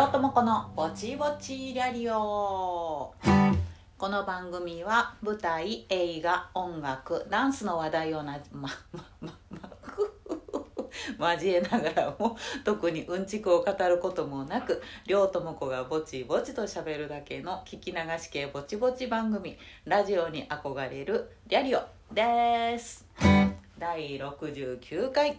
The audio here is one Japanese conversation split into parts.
りょうともこのぼちぼちラリオ。この番組は舞台映画音楽ダンスの話題をな まままま交えながらも特にうんちくを語ることもなく両友子がぼちぼちと喋るだけの聞き流し系ぼちぼち番組ラジオに憧れるリャリオです。第69回。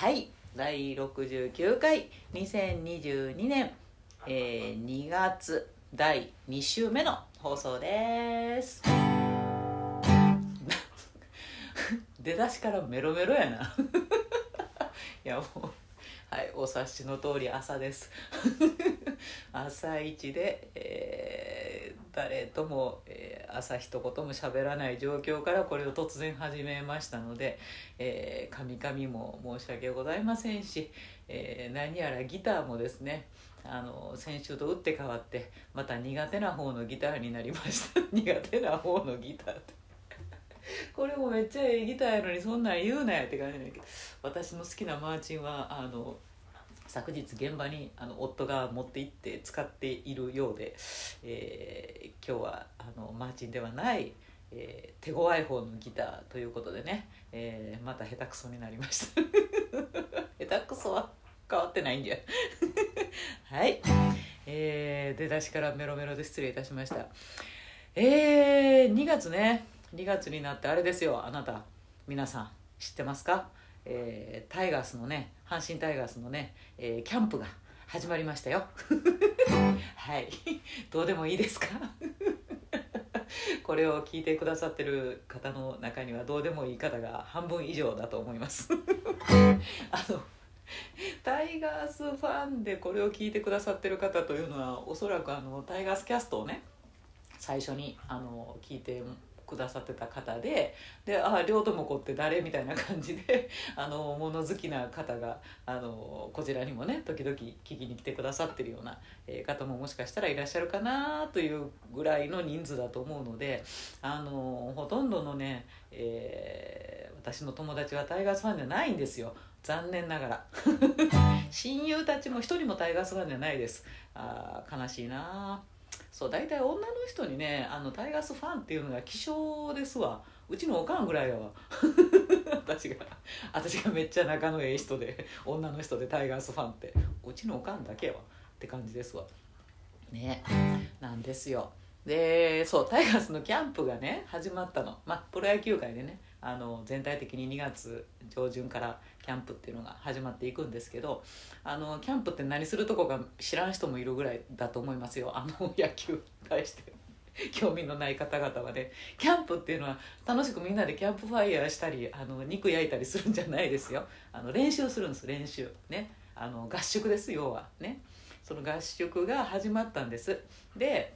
はい。第69回。2022年、えー、2月。第2週目の放送です。出だしからメロメロやな。いやもう。はいお察しの通り朝です。朝一で、えー、誰とも、えー、朝一言も喋らない状況からこれを突然始めましたので、えー、神々も申し訳ございませんし、えー、何やらギターもですねあの先週と打って変わってまた苦手な方のギターになりました。苦手な方のギターって。これもめっちゃええギターやのにそんなん言うなよって感じだけど。私の好きなマーチンはあの昨日現場にあの夫が持って行って使っているようで、えー、今日はあのマーチンではないえー、手強い方のギターということでね、えー、また下手くそになりました。下手くそは変わってないんじゃ。はい。えー、出だしからメロメロで失礼いたしました。えー、2月ね2月になってあれですよあなた。皆さん知ってますか、えー、タイガースのね阪神タイガースのね、えー、キャンプが始まりましたよ。はい。どうでもいいですか？これを聞いてくださってる方の中にはどうでもいい方が半分以上だと思います。あのタイガースファンでこれを聞いてくださってる方というのはおそらくあのタイガースキャストをね最初にあの聞いてくださってた方ででああ両友子って誰みたいな感じで あの物好きな方があのこちらにもね時々聞きに来てくださってるような、え方ももしかしたらいらっしゃるかなというぐらいの人数だと思うのであのほとんどのね、えー、私の友達はタイガースファンじゃないんですよ。残念ながら。親友たちも一人もタイガースファンじゃないです。あ悲しいなそう大体女の人にねあのタイガースファンっていうのが希少ですわ。うちのおかんぐらいやわ。私が私がめっちゃ仲のええ人で女の人でタイガースファンって。うちのおかんだけやわ。って感じですわ。ねなんですよ。でそうタイガースのキャンプがね始まったの。まあプロ野球界でね。あの全体的に2月上旬からキャンプっていうのが始まっていくんですけどあのキャンプって何するとこか知らん人もいるぐらいだと思いますよ。あの野球に対して。興味のない方々はね。キャンプっていうのは楽しくみんなでキャンプファイヤーしたりあの肉焼いたりするんじゃないですよ。あの練習するんです。練習。ね。あの合宿です要は。ね。その合宿が始まったんです。で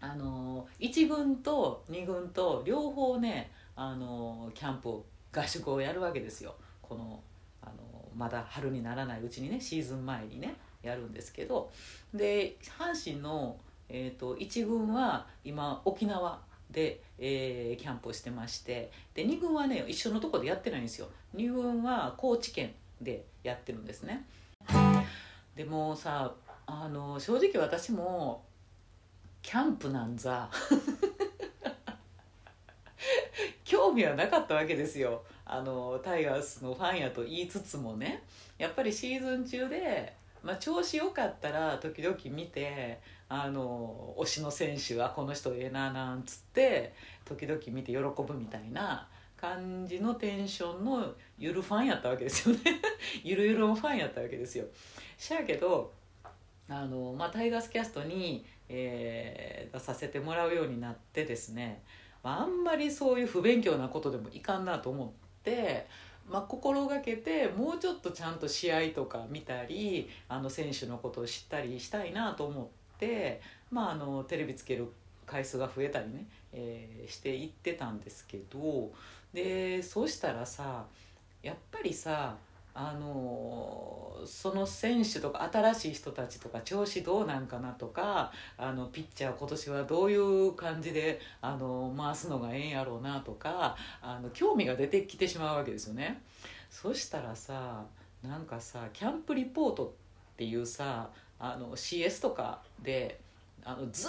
あの1軍と2軍と両方ねあのキャンプ合宿をやるわけですよ。このあのまだ春にならないうちにねシーズン前にねやるんですけど。で阪神の、えーと、1軍は今沖縄で、えー、キャンプをしてまして。で2軍はね一緒のとこでやってないんですよ。2軍は高知県でやってるんですね。でもさあの正直私もキャンプなんざ。興味はなかったわけですよ。あのタイガースのファンやと言いつつもね。やっぱりシーズン中で、まあ、調子よかったら時々見てあの推しの選手はこの人ええななんつって時々見て喜ぶみたいな感じのテンションのゆるファンやったわけですよね。ゆるゆるのファンやったわけですよ。しやけどあの、まあ、タイガースキャストに、えー、出させてもらうようになってですね。あんまりそういう不勉強なことでもいかんなと思って、まあ、心がけてもうちょっとちゃんと試合とか見たりあの選手のことを知ったりしたいなと思って、まあ、あのテレビつける回数が増えたりね、えー、していってたんですけどでそうしたらさやっぱりさあのその選手とか新しい人たちとか調子どうなんかなとかあのピッチャー今年はどういう感じであの回すのがええんやろうなとかあの興味が出てきてしまうわけですよね。そしたらさなんかさキャンプリポートっていうさあの CS とかであのず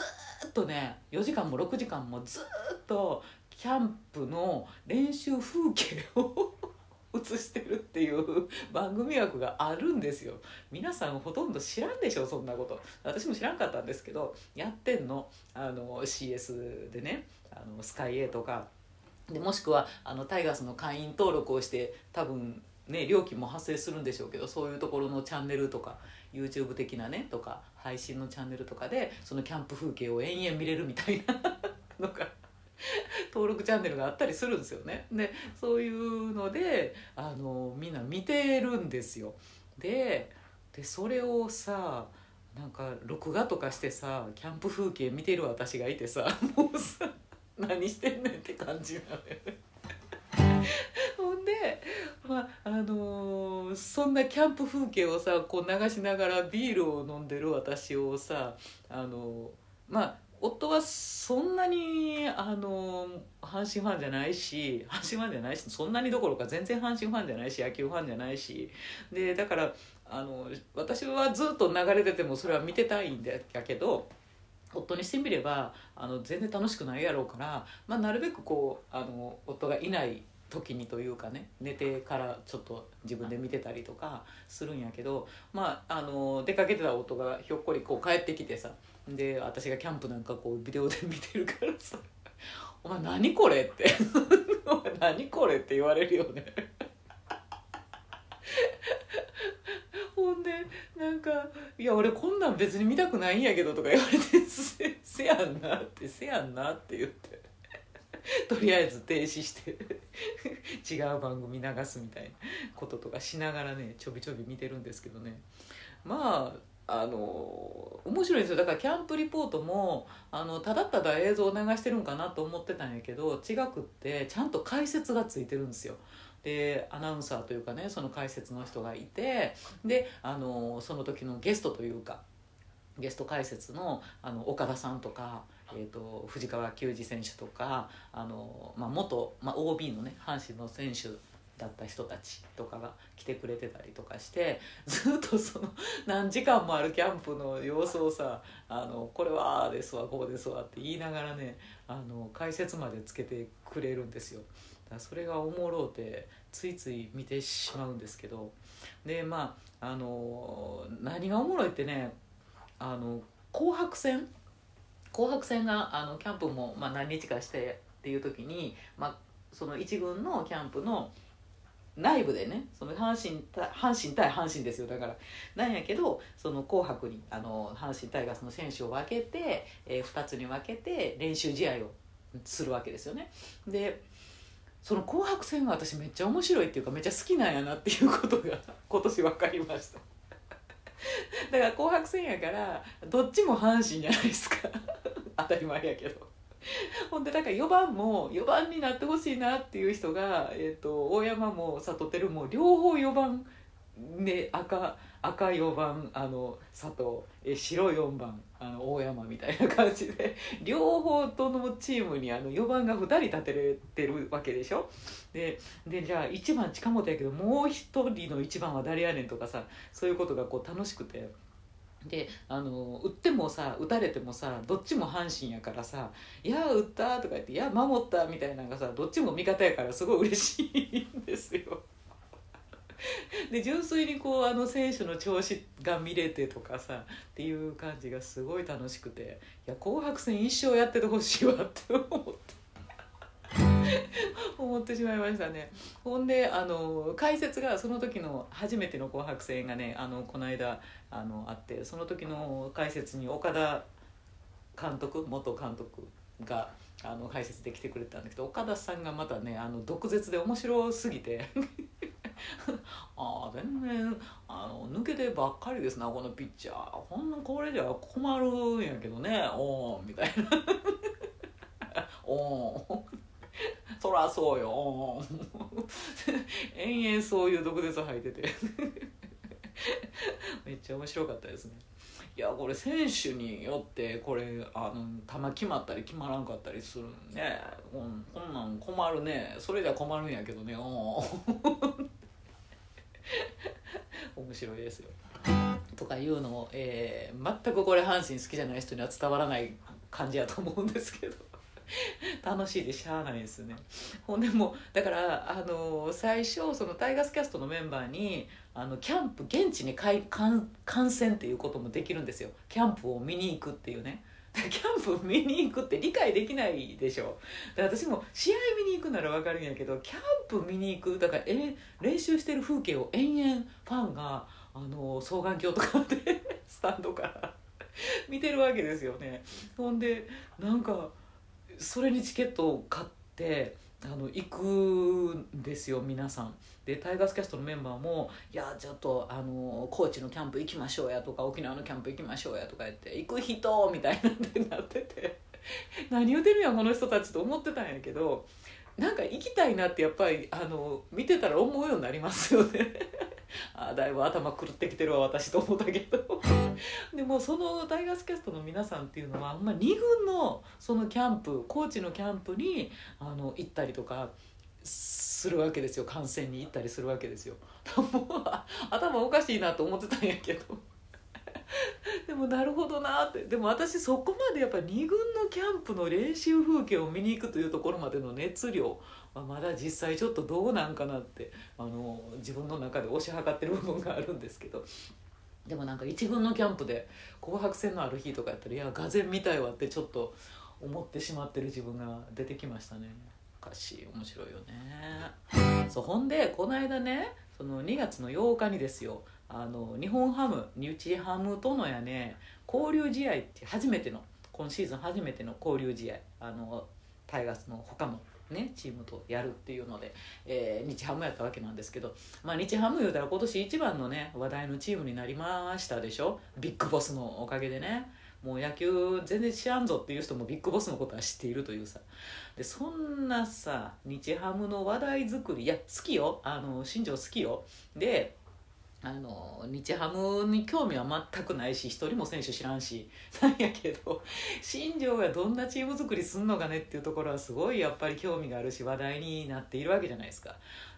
っとね4時間も6時間もずっとキャンプの練習風景を映してるっていう 番組枠があるんですよ。皆さんほとんど知らんでしょそんなこと。私も知らんかったんですけどやってんの。あの CS でねあのスカイ A とか。でもしくはあのタイガースの会員登録をして多分ね料金も発生するんでしょうけどそういうところのチャンネルとか YouTube 的なねとか配信のチャンネルとかでそのキャンプ風景を延々見れるみたいな のが 登録チャンネルがあったりするんですよね。でそういうのであのみんな見てるんですよ。ででそれをさなんか録画とかしてさキャンプ風景見てる私がいてさ もうさ何してんねんって感じなのよ。ほんで、まああのーそんなキャンプ風景をさこう流しながらビールを飲んでる私をさあのーまあ夫はそんなにあの阪神ファンじゃないし阪神ファンじゃないしそんなにどころか全然阪神ファンじゃないし野球ファンじゃないし。でだからあの私はずっと流れててもそれは見てたいんだけど夫にしてみればあの全然楽しくないやろうから、まあ、なるべくこうあの夫がいない時にというかね寝てからちょっと自分で見てたりとかするんやけど、まあ、あの出かけてた夫がひょっこりこう帰ってきてさで私がキャンプなんかこうビデオで見てるからさ「お前何これ?」って「お前何これ?」って言われるよね。ほんでなんか「いや俺こんなん別に見たくないんやけど」とか言われて「せせやんな」って「せやんな」って言ってとりあえず停止して違う番組流すみたいなこととかしながらねちょびちょび見てるんですけどねまああの面白いんですよだからキャンプリポートもあのただただ映像を流してるんかなと思ってたんやけど違くってちゃんと解説がついてるんですよ。でアナウンサーというかねその解説の人がいてであのその時のゲストというかゲスト解説のあの岡田さんとか、えー、と藤川球児選手とかあの、まあ、元、まあ、OB のね阪神の選手だった人たちとかが来てくれてたりとかして ずっとその何時間もあるキャンプの様子をさ「あのこれはあですわこうですわ」って言いながらねあの解説までつけてくれるんですよ。だからそれがおもろうてついつい見てしまうんですけどでまああの何がおもろいってねあの紅白戦？紅白戦があのキャンプも、まあ、何日かしてっていう時に、まあ、その一軍のキャンプの内部でねその阪神阪神対阪神ですよだからなんやけどその紅白にあの阪神タイガースの選手を分けて、え2つに分けて練習試合をするわけですよね。でその紅白戦が私めっちゃ面白いっていうかめっちゃ好きなんやなっていうことが 今年分かりました。だから紅白戦やからどっちも阪神じゃないですか 当たり前やけど ほんでだから4番も4番になってほしいなっていう人が、えー、と大山も里輝も両方4番ね赤赤4番あの佐藤え白4番あの大山みたいな感じで両方とのチームにあの4番が2人立てれてるわけでしょ？ででじゃあ1番近本やけどもう1人の1番は誰やねんとかさそういうことがこう楽しくて。であの打ってもさ打たれてもさどっちも阪神やからさ「いや打った」とか言って「いや守った」みたいなのがさどっちも味方やからすごい嬉しいんですよ。で純粋にこうあの選手の調子が見れてとかさっていう感じがすごい楽しくていや紅白戦一生やっててほしいわって思って。思ってしまいましたね。ほんであの解説がその時の初めての「紅白戦」がねあのこの間あのあってその時の解説に岡田監督元監督があの解説で来てくれたんだけど岡田さんがまたねあの毒舌で面白すぎて ああ全然あの抜けてばっかりですなこのピッチャー。ほんのこれじゃ困るんやけどね。おーみたいな。おー。んそらそうよ。延々そういう毒舌吐いてて。めっちゃ面白かったですね。いやこれ選手によってこれあの球決まったり決まらんかったりするねこんこんなん困るね。それじゃ困るんやけどね。面白いですよ。とかいうのを、えー、全くこれ阪神好きじゃない人には伝わらない感じやと思うんですけど。楽しいでしゃあないですね。ほんでもだからあの最初そのタイガースキャストのメンバーにあのキャンプ現地に観観戦っていうこともできるんですよ。キャンプを見に行くっていうね。キャンプ見に行くって理解できないでしょ。で私も試合見に行くなら分かるんやけどキャンプ見に行くだからえ練習してる風景を延々ファンがあの双眼鏡とかで スタンドから見てるわけですよね。ほんでなんかそれにチケットを買ってあの行くんですよ皆さんでタイガースキャストのメンバーも「いやちょっとあの高知のキャンプ行きましょうや」とか「沖縄のキャンプ行きましょうや」とか言って「行く人!」みたいなんでなってて 何言うてるやんこの人たちと思ってたんやけどなんか行きたいなってやっぱりあの見てたら思うようになりますよねあだいぶ頭狂ってきてるわ私と思ったけど。でもそのタイガースキャストの皆さんっていうのは、まあ、2軍のそのキャンプコーチのキャンプにあの行ったりとかするわけですよ。観戦に行ったりするわけですよ。頭おかしいなと思ってたんやけど。でもなるほどなって。でも私そこまでやっぱ2軍のキャンプの練習風景を見に行くというところまでの熱量はまだ実際ちょっとどうなんかなってあの自分の中で推し量ってる部分があるんですけど。でもなんか1軍のキャンプで紅白戦のある日とかやったらいやがぜ見たいわってちょっと思ってしまってる自分が出てきましたね。おかしい面白いよね。そうほんでこの間ねその2月の8日にですよあの日本ハム日ハムとのやね交流試合って初めての今シーズン初めての交流試合あのタイガースの他のね、チームとやるっていうので、えー、日ハムやったわけなんですけど、まあ、日ハム言うたら今年一番のね話題のチームになりましたでしょ？ビッグボスのおかげでね。もう野球全然知らんぞっていう人もビッグボスのことは知っているというさ。でそんなさ日ハムの話題作りいや好きよ。あの新庄好きよ。であの日ハムに興味は全くないし一人も選手知らんし なんやけど新庄がどんなチーム作りすんのかねっていうところはすごいやっぱり興味があるし話題になっているわけじゃないですか。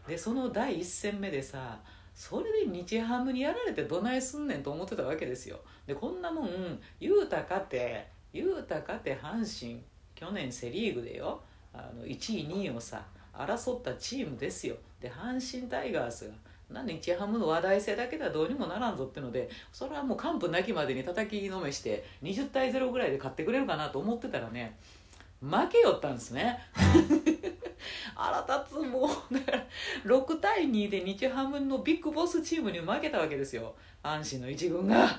でその第一戦目でさそれで日ハムにやられてどないすんねんと思ってたわけですよ。でこんなもん言うたかて言うたかて阪神去年セ・リーグでよあの1位2位をさ争ったチームですよ。で阪神タイガースがなんで日ハムの話題性だけではどうにもならんぞってのでそれはもう完封なきまでに叩きのめして20対0ぐらいで勝ってくれるかなと思ってたらね負けよったんですね。腹立つもうだから6対2で日ハムのビッグボスチームに負けたわけですよ。阪神の一軍が。っ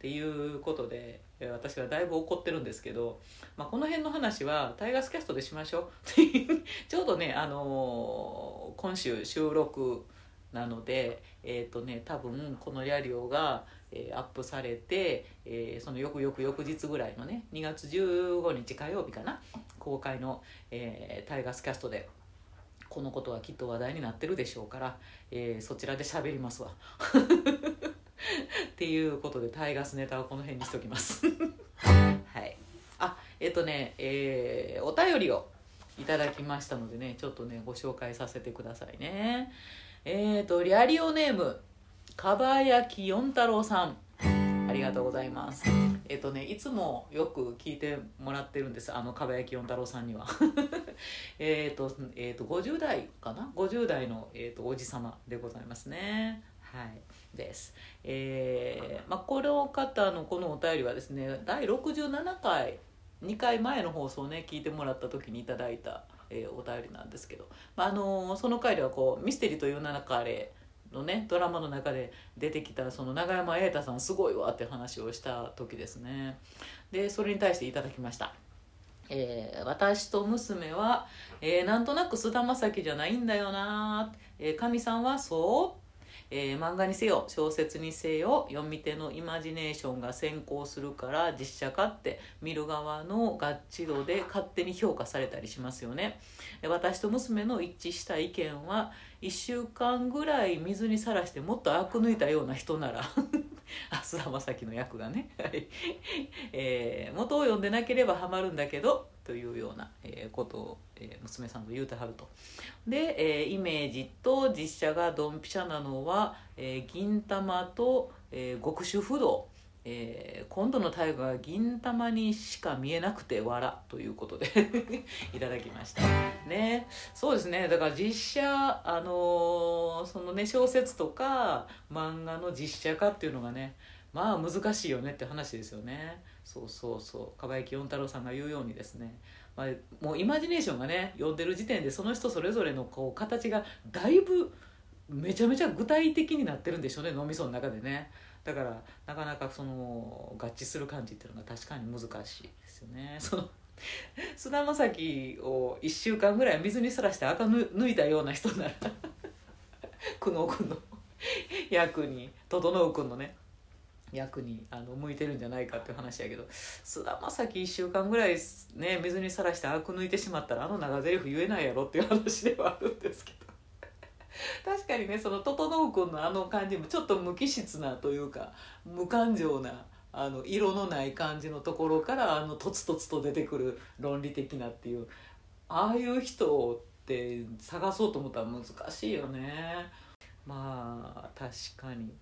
ていうことで私はだいぶ怒ってるんですけど、まあ、この辺の話はタイガースキャストでしましょう。ちょうどね、あのー、今週収録なので、えーとね、多分このリアリオが、えー、アップされて、えー、その翌々翌日ぐらいのね2月15日火曜日かな公開の、えー、タイガースキャストでこのことはきっと話題になってるでしょうから、えー、そちらで喋りますわ。っていうことでタイガースネタはこの辺にしときます。はいあえっ、とね、えー、お便りをいただきましたのでねちょっとねご紹介させてくださいね。えーと、リアリオネーム、かばやきよん太郎さん。ありがとうございます。えっ、ー、とね、いつもよく聞いてもらってるんです。あの、かばやきよん太郎さんには。えっと、えっ、ー、と、50代かな ?50 代の、えーと、おじ様でございますね。はい。です。えー、まあ、この方のこのお便りはですね、第67回、2回前の放送ね、聞いてもらった時にいただいたえー、お便りなんですけど、まあ、あのー、その回ではこう「ミステリーという名のれ」のねドラマの中で出てきたその永山瑛太さんすごいわって話をした時ですね。でそれに対していただきました。えー、私と娘は、えー、なんとなく菅田将暉じゃないんだよなえー、神、さんはそうえー、漫画にせよ小説にせよ読み手のイマジネーションが先行するから実写化って見る側の合致度で勝手に評価されたりしますよね。私と娘の一致した意見は1週間ぐらい水にさらしてもっとあく抜いたような人なら あ菅田将暉の役がね、はい。えー元を読んでなければハマるんだけどというような、えーことを、え娘さんが言うてはると。で、えーイメージと実写がドンピシャなのは「えー銀玉」と、えー極主不動」えー今度の大河は銀魂にしか見えなくて笑ということで いただきました。ね。そうですね。だから実写あのーそのね小説とか漫画の実写化っていうのがねまあ難しいよねって話ですよね。そうそうそう。蒲焼四太郎さんが言うようにですね、まあ、もうイマジネーションがね読んでる時点でその人それぞれのこう形がだいぶめちゃめちゃ具体的になってるんでしょうね脳みその中でね。だからなかなかその合致する感じっていうのが確かに難しいですよね。その菅田将暉を1週間ぐらい水にさらして赤抜いたような人なら 久能君の役に整君のね役にあの向いてるんじゃないかっていう話やけど菅田将暉1週間ぐらいね水にさらしてアク抜いてしまったらあの長台詞言えないやろっていう話ではあるんですけど。確かにねその整君のあの感じもちょっと無機質なというか無感情なあの色のない感じのところからあのとつとつと出てくる論理的なっていうああいう人って探そうと思ったら難しいよね。まあ確かに。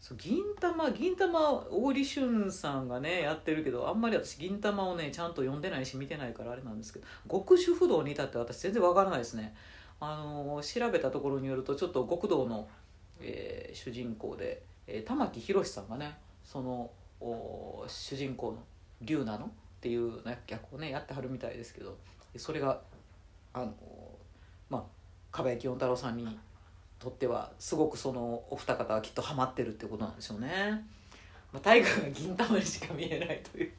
そう銀魂銀魂大利俊さんがねやってるけどあんまり私銀魂をねちゃんと読んでないし見てないからあれなんですけど極主不動に至って私全然わからないですね。あの調べたところによるとちょっと極道の、えー主人公で、えー玉木宏さんがねそのお主人公の龍なのっていうね役をねやってはるみたいですけどそれがあのまあ蒲焼き四太郎さんにとってはすごくそのお二方はきっとハマってるってことなんでしょうね。まあ、大河が銀魂にしか見えないという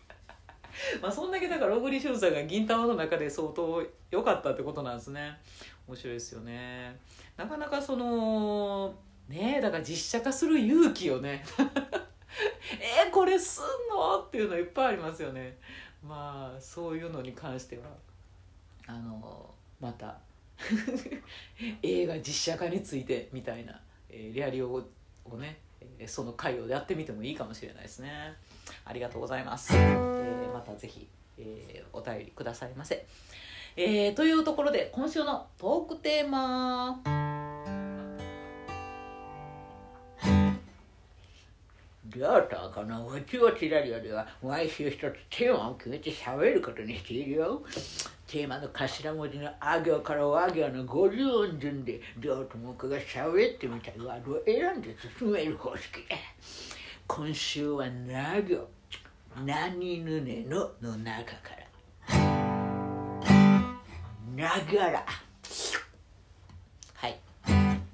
まあそんだけだから小栗旬さんが銀魂の中で相当良かったってことなんですね。面白いですよね。なかなかそのねえだから実写化する勇気をね。えーこれすんの？っていうのいっぱいありますよね。まあそういうのに関しては。あのまた 映画実写化についてみたいな、えーリアリオをね、えーその回をやってみてもいいかもしれないですね。ありがとうございます、えーまたぜひ、えーお便りくださいませ、えーというところで今週のトークテーマりょうとこのわちわちラジオでは毎週一つテーマを決めて喋ることにしているよ。テーマの頭文字のあ行から和行の50音順でりょうと僕が喋ってみたいワードを選んで進める方式。今週はな行、何ぬねのの中から。ながら。はい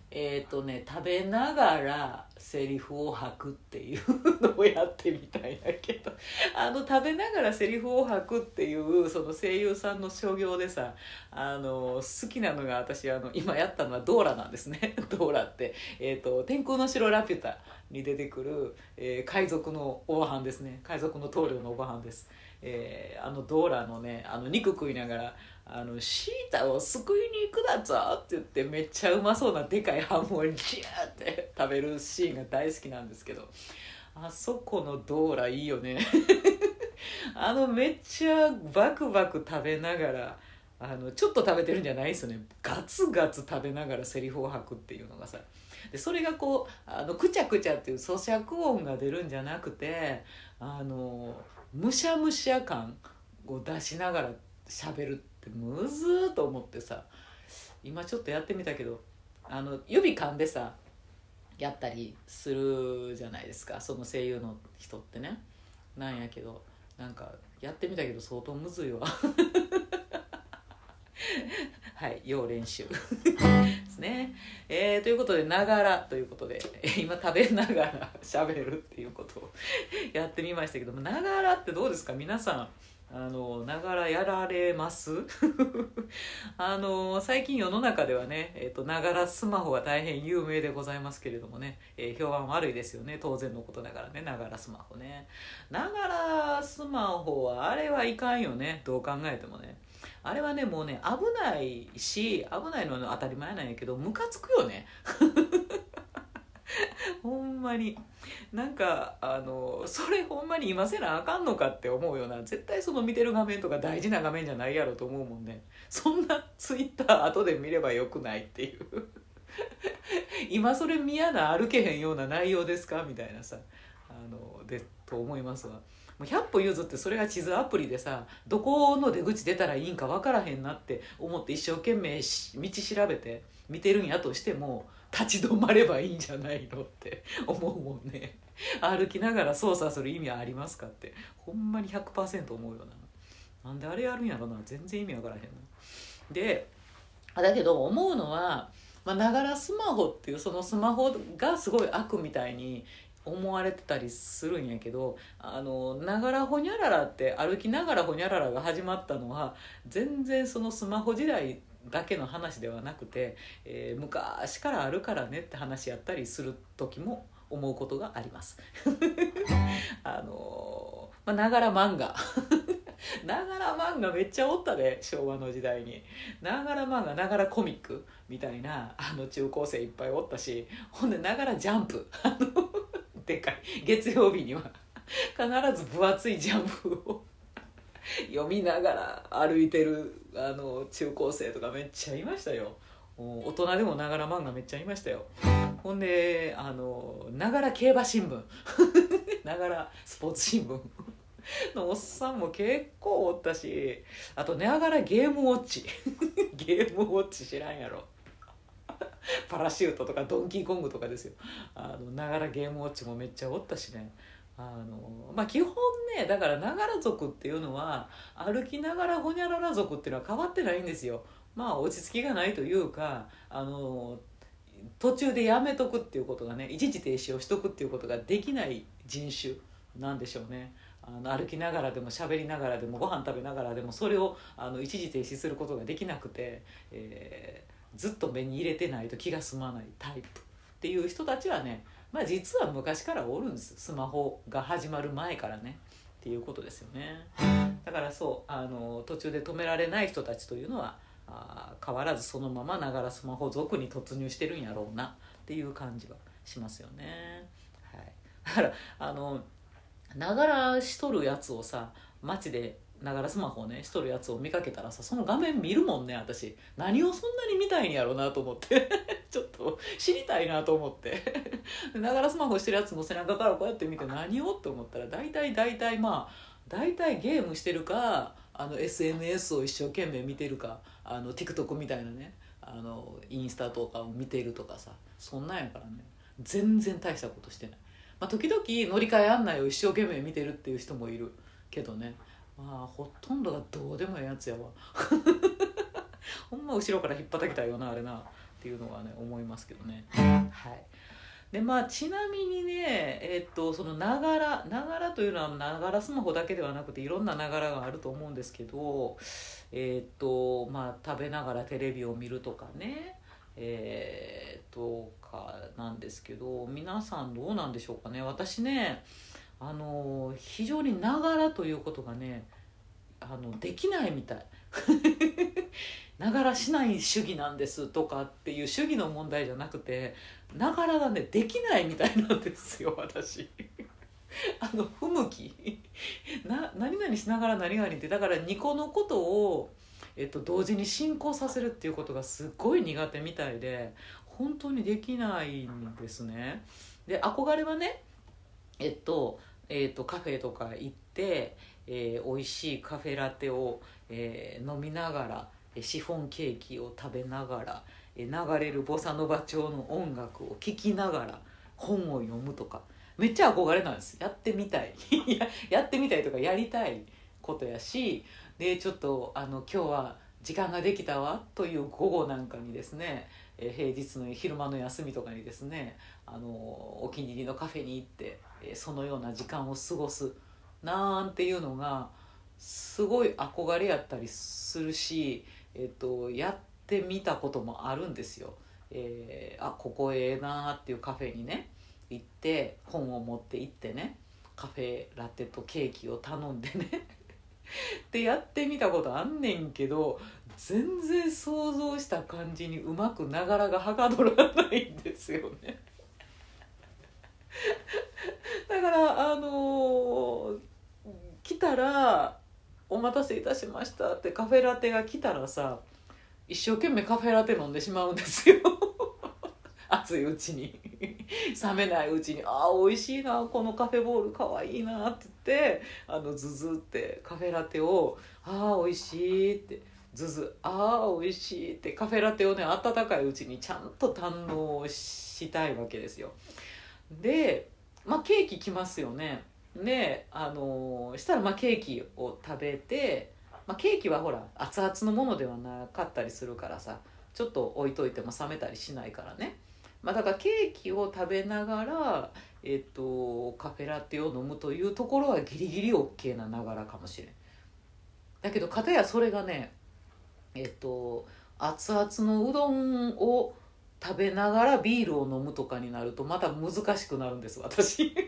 えっ、とね食べながらセリフを吐くっていうのをやってみたいんだけど。あの食べながらセリフを吐くっていうその声優さんの所業でさあの好きなのが私あの今やったのはドーラなんですね。ドーラって、えーと「天空の城ラピュタ」に出てくる、えー海賊のおばはんですね。海賊の棟梁のおばはんです、えーあのドーラのねあの肉食いながらあのシータを救いに行くだぞって言ってめっちゃうまそうなでかいハムをジューって食べるシーンが大好きなんですけど。あそこのドーラいいよね。あのめっちゃバクバク食べながらあのちょっと食べてるんじゃないですよね。ガツガツ食べながらセリフを吐くっていうのがさ。でそれがこうあのくちゃくちゃっていう咀嚼音が出るんじゃなくてあのむしゃむしゃ感を出しながら喋る。ってむずーと思ってさ今ちょっとやってみたけどあの指噛んでさやったりするじゃないですかその声優の人ってね。なんやけどなんかやってみたけど相当むずいわ。はい要練習。ですね、えーということでながらということで今食べながら喋るっていうことをやってみましたけどもながらってどうですか？皆さん。あのながらやられます？あの最近世の中ではねえっ、とながらスマホが大変有名でございますけれどもね、えー評判悪いですよね。当然のことながらねながらスマホね。ながらスマホはあれはいかんよね。どう考えてもね。あれはねもうね危ないし危ないのは当たり前なんやけどムカつくよね。ほんまに。なんかあのそれほんまに今せなあかんのかって思うような。絶対その見てる画面とか大事な画面じゃないやろと思うもんね。そんなツイッター後で見ればよくないっていう。今それ嫌な歩けへんような内容ですかみたいなさ。あのでと思いますわ。も100歩譲ってそれが地図アプリでさどこの出口出たらいいんか分からへんなって思って一生懸命道調べて見てるんやとしても立ち止まればいいんじゃないのって思うもんね。歩きながら操作する意味はありますかって。ほんまに100%思うよな。なんであれやるんやろな。全然意味わからへんな。でだけど思うのはながらスマホっていうそのスマホがすごい悪みたいに思われてたりするんやけどあのながらほにゃららって歩きながらほにゃららが始まったのは全然そのスマホ時代だけの話ではなくて、えー、昔からあるからねって話やったりする時も思うことがあります。あのまあ、ながら漫画。ながら漫画めっちゃおったで昭和の時代に。ながら漫画ながらコミックみたいなあの中高生いっぱいおったしほんでながらジャンプ。あ のでかい。月曜日には。必ず分厚いジャンプを読みながら歩いてるあの中高生とかめっちゃいましたよ。大人でもながら漫画めっちゃいましたよ。ほんであのながら競馬新聞。ながらスポーツ新聞。のおっさんも結構おったしあとながらゲームウォッチ。ゲームウォッチ知らんやろ。パラシュートとかドンキーコングとかですよ。あのながらゲームウォッチもめっちゃおったしね。あのまあ基本ねだからながら族っていうのは歩きながらほにゃらら族っていうのは変わってないんですよ。まあ落ち着きがないというかあの途中でやめとくっていうことがね一時停止をしとくっていうことができない人種なんでしょうね。あの歩きながらでも喋りながらでもご飯食べながらでもそれをあの一時停止することができなくて、えー、ずっと目に入れてないと気が済まないタイプっていう人たちはねまあ実は昔からおるんです。スマホが始まる前からね。っていうことですよね。だからそうあの途中で止められない人たちというのはあ変わらずそのままながらスマホ族に突入してるんやろうな。っていう感じはしますよね、はい、だからあのながらしとるやつをさ街でながらスマホをねしとるやつを見かけたらさその画面見るもんね私。何をそんなに見たいんやろうなと思って。ちょっと知りたいなと思って。ながらスマホしてるやつの背中からこうやって見て何をって思ったら大体大体まあ大体ゲームしてるかあの SNS を一生懸命見てるかあの TikTok みたいなねあのインスタとかを見てるとかさそんなんやからね。全然大したことしてない、まあ、時々乗り換え案内を一生懸命見てるっていう人もいるけどね。まあほとんどがどうでもええやつやわ。ほんま後ろから引っ張きたいよなあれなっていうのはね思いますけどね。はい。でまあちなみにねえっとそのながらながらというのはながらスマホだけではなくていろんなながらがあると思うんですけどえっとまあ食べながらテレビを見るとかねえー、とかなんですけど皆さんどうなんでしょうかね。私ねあの非常にながらということがねあのできないみたい。ながらしない主義なんですとかっていう主義の問題じゃなくてながらがねできないみたいなんですよ私。あの不向き。な何々しながら何々ってだから2個のことを、えっと、同時に進行させるっていうことがすっごい苦手みたいで本当にできないんですね。で憧れはねえっとえっとカフェとか行って、えー、美味しいカフェラテを、えー、飲みながらシフォンケーキを食べながら流れるボサノバ調の音楽を聴きながら本を読むとか。めっちゃ憧れなんです。やってみたい。やってみたいとかやりたいことやしでちょっとあの今日は時間ができたわという午後なんかにですねえ平日の昼間の休みとかにですねあのお気に入りのカフェに行ってえそのような時間を過ごすなんていうのがすごい憧れやったりするし、えっと、やってみたこともあるんですよ。えー、あここええなっていうカフェにね行って本を持って行ってねカフェラテとケーキを頼んでね でやってみたことあんねんけど全然想像した感じにうまくながらがはかどらないんですよね。だからあのー来たら「お待たせいたしました」ってカフェラテが来たらさ一生懸命カフェラテ飲んでしまうんですよ。熱いうちに。冷めないうちに「ああ美味しいなこのカフェボールかわいいな」って言ってあのズズってカフェラテを「ああ美味しい」って。ズズ「ああ美味しい」ってカフェラテをね温かいうちにちゃんと堪能したいわけですよ。でまあケーキ来ますよね。であのしたらまあケーキを食べて、まあ、ケーキはほら熱々のものではなかったりするからさちょっと置いといても冷めたりしないからね、まあ、だからケーキを食べながら、えっとカフェラテを飲むというところはギリギリ OK なながらかもしれん。だけど片やそれがねえっと熱々のうどんを食べながらビールを飲むとかになるとまた難しくなるんです私。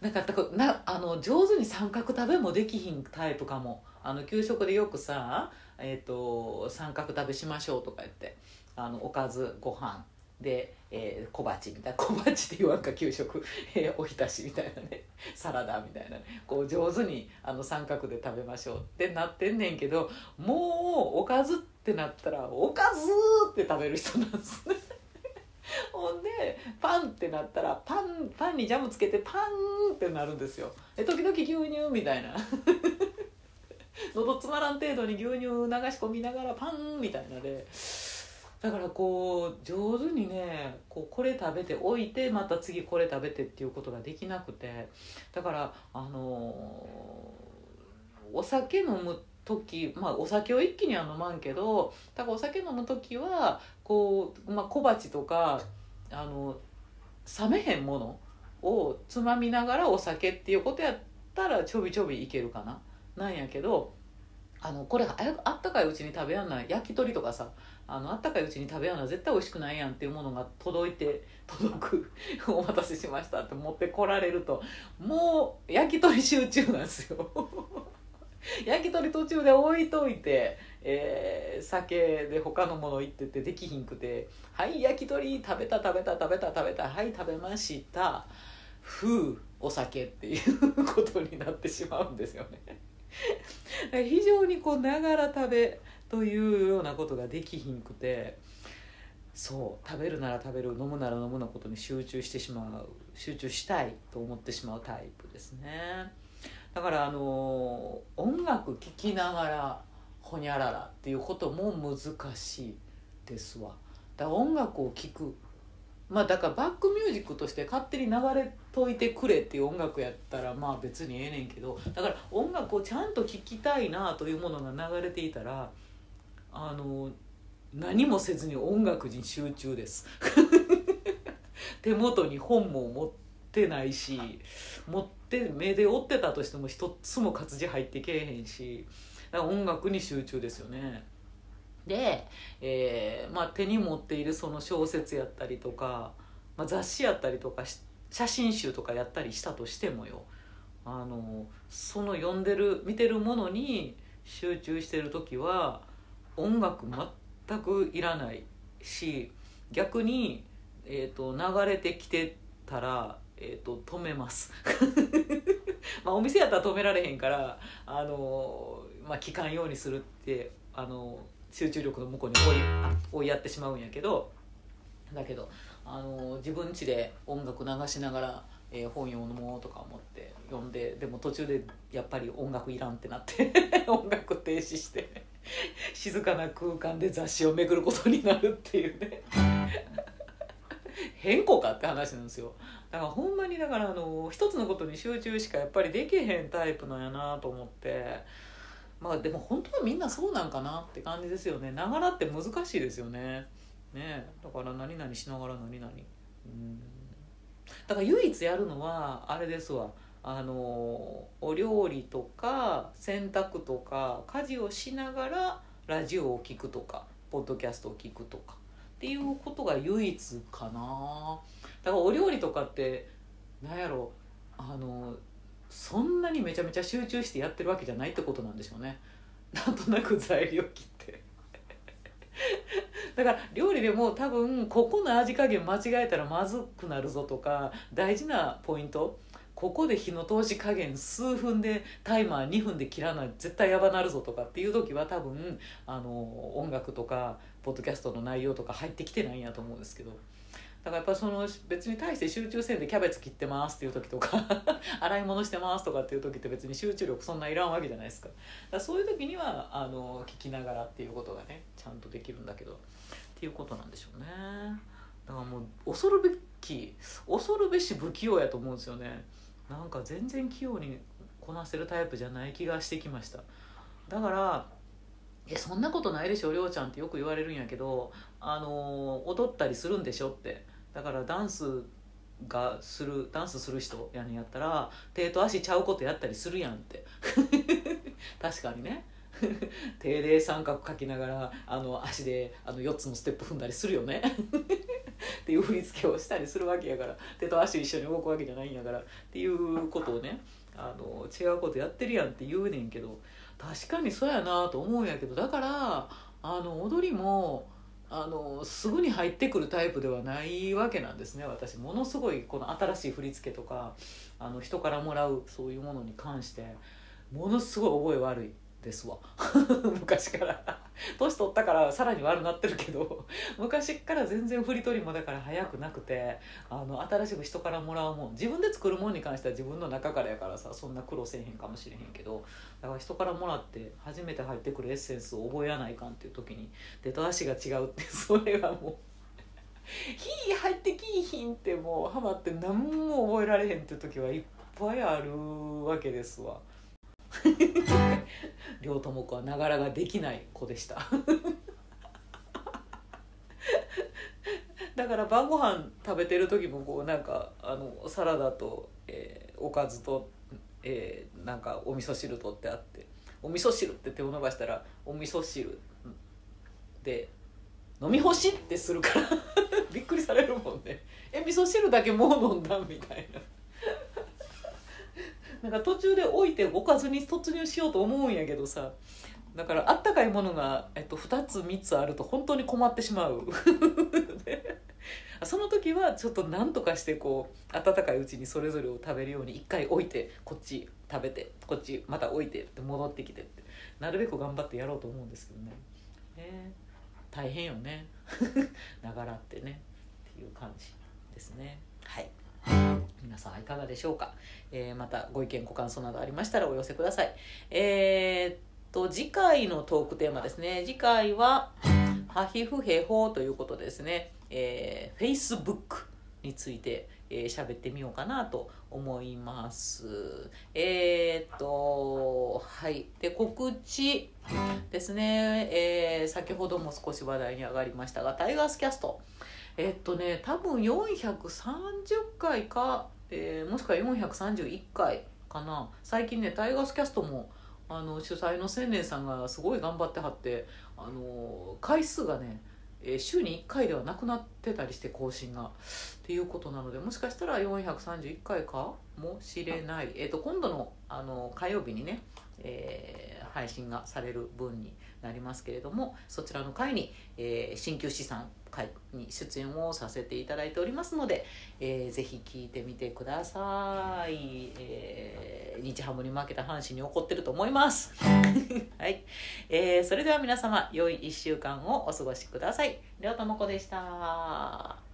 なんかなあの上手に三角食べもできひんタイプかも。あの給食でよくさ、えーと「三角食べしましょう」とか言ってあのおかずご飯。で、えー小鉢みたいな小鉢って言わんか給食、えーおひたしみたいなねサラダみたいなねこう上手にあの三角で食べましょうってなってんねんけどもうおかずってなったら「おかず!」って食べる人なんですね。ほんでパンってなったらパンパンにジャムつけてパンってなるんですよで時々牛乳みたいな 喉詰まらん程度に牛乳流し込みながらパンみたいなでだからこう上手にねこうこれ食べておいてまた次これ食べてっていうことができなくてだからあのーお酒飲む時まあお酒を一気には飲まんけどだからお酒飲む時はこう、まあ、小鉢とかあの冷めへんものをつまみながらお酒っていうことやったらちょびちょびいけるかな。なんやけどあのこれああったかいうちに食べやんない。焼き鳥とかさあのあったかいうちに食べやんな絶対美味しくないやんっていうものが届いて 届くお待たせしましたって持ってこられるともう焼き鳥集中なんですよ 焼き鳥途中で置いといて、えー酒で他のもの行っててできひんくて「はい焼き鳥食べた食べた食べた食べたはい食べました」ふうお酒っていうことになってしまうんですよね。非常にこうながら食べというようなことができひんくてそう食べるなら食べる飲むなら飲むのことに集中してしまう集中したいと思ってしまうタイプですね。だからあの音楽聴きながらほにゃららっていうことも難しいですわだから音楽を聴くまあだからバックミュージックとして勝手に流れといてくれっていう音楽やったらまあ別にええねんけどだから音楽をちゃんと聴きたいなというものが流れていたらあの何もせずに音楽に集中です。手元に本も持ってないし持って目で追ってたとしても一つも活字入ってけえへんし音楽に集中ですよね。で、えーまあ、手に持っているその小説やったりとか、まあ、雑誌やったりとか写真集とかやったりしたとしてもよ。あのその読んでる見てるものに集中してる時は音楽全くいらないし逆に、えー、と流れてきてたら、えー、と止めます。まあお店やったら止められへんからあの、まあ、聞かんようにするってあの集中力の向こうに追い追いやってしまうんやけどだけどあの自分家で音楽流しながら、えー本読もうとか思って読んででも途中でやっぱり音楽いらんってなって 音楽停止して。静かな空間で雑誌をめくることになるっていうね。変更かって話なんですよ。だからほんまにだからあの一つのことに集中しかやっぱりできへんタイプなんやなと思って。まあでも本当はみんなそうなんかなって感じですよね。ながらって難しいですよね。ね。だから何々しながら何々。うん。だから唯一やるのはあれですわ。あのお料理とか洗濯とか家事をしながらラジオを聞くとかポッドキャストを聞くとかっていうことが唯一かな。だからお料理とかってなんやろあのそんなにめちゃめちゃ集中してやってるわけじゃないってことなんでしょうね。なんとなく材料切って。だから料理でも多分ここの味加減間違えたらまずくなるぞとか大事なポイントここで火の通し加減数分でタイマー2分で切らない絶対やばなるぞとかっていう時は多分あの音楽とかポッドキャストの内容とか入ってきてないんやと思うんですけど。だからやっぱその別に対して集中せんでキャベツ切ってますっていう時とか 洗い物してますとかっていう時って別に集中力そんないらんわけじゃないですか。だからそういう時にはあの聞きながらっていうことがねちゃんとできるんだけど。っていうことなんでしょうね。だからもう恐るべき恐るべし不器用やと思うんですよね。なんか全然器用にこなせるタイプじゃない気がしてきました。だから「えそんなことないでしょりょうちゃん」ってよく言われるんやけどあの踊ったりするんでしょって。だからダンスがするダンスする人やねんやったら手と足ちゃうことやったりするやんって。確かにね。手で三角描きながらあの足であの4つのステップ踏んだりするよね。っていう振り付けをしたりするわけやから手と足一緒に動くわけじゃないんやからっていうことをねあの違うことやってるやんって言うねんけど確かにそうやなと思うんやけどだからあの踊りもあのすぐに入ってくるタイプではないわけなんですね私。ものすごいこの新しい振り付けとかあの人からもらうそういうものに関してものすごい覚え悪い。ですわ 昔から年取ったからさらに悪くなってるけど昔から全然振り取りもだから早くなくてあの新しく人からもらうもん自分で作るもんに関しては自分の中からやからさそんな苦労せえへんかもしれへんけどだから人からもらって初めて入ってくるエッセンスを覚えやないかんっていう時に手と足が違うって それはもう。火入ってきいひんってもうハマって何も覚えられへんっていう時はいっぱいあるわけですわ。両友子はながらができない子でした。だから晩ご飯食べてる時もこうなんかあのサラダと、えーおかずと、えーなんかお味噌汁とってあってお味噌汁って手を伸ばしたらお味噌汁で飲み干しってするから びっくりされるもんね。え味噌汁だけもう飲んだみたいな。なんか途中で置いておかずに突入しようと思うんやけどさ。だからあったかいものが、えっと、2つ3つあると本当に困ってしまう。その時はちょっと何とかしてこう温かいうちにそれぞれを食べるように一回置いてこっち食べてこっちまた置いてって戻ってきてってなるべく頑張ってやろうと思うんですけどね。ね。大変よね。ながらってね。っていう感じですね。はい。皆さんいかがでしょうか、えーまたご意見ご感想などありましたらお寄せください。えーっと次回のトークテーマですね。次回は「ハヒフヘホ」ということですね、えー、Facebook についてえー喋ってみようかなと思います。えーっとはい。で告知ですね、えー先ほども少し話題に上がりましたがタイガースキャスト。えっとね多分430回か、えーもしくは431回かな。最近ねタイガースキャストもあの主催の千年さんがすごい頑張ってはってあの回数がね、えー週に1回ではなくなってたりして更新が。っていうことなのでもしかしたら431回かもしれない、えー、と今度のあの火曜日にね、えー配信がされる分になりますけれどもそちらの回に、えー鍼灸師さん会に出演をさせていただいておりますので、えーぜひ聞いてみてください、えー日ハムに負けた阪神に怒ってると思います。はい、えーそれでは皆様良い1週間をお過ごしください。りょうともこでした。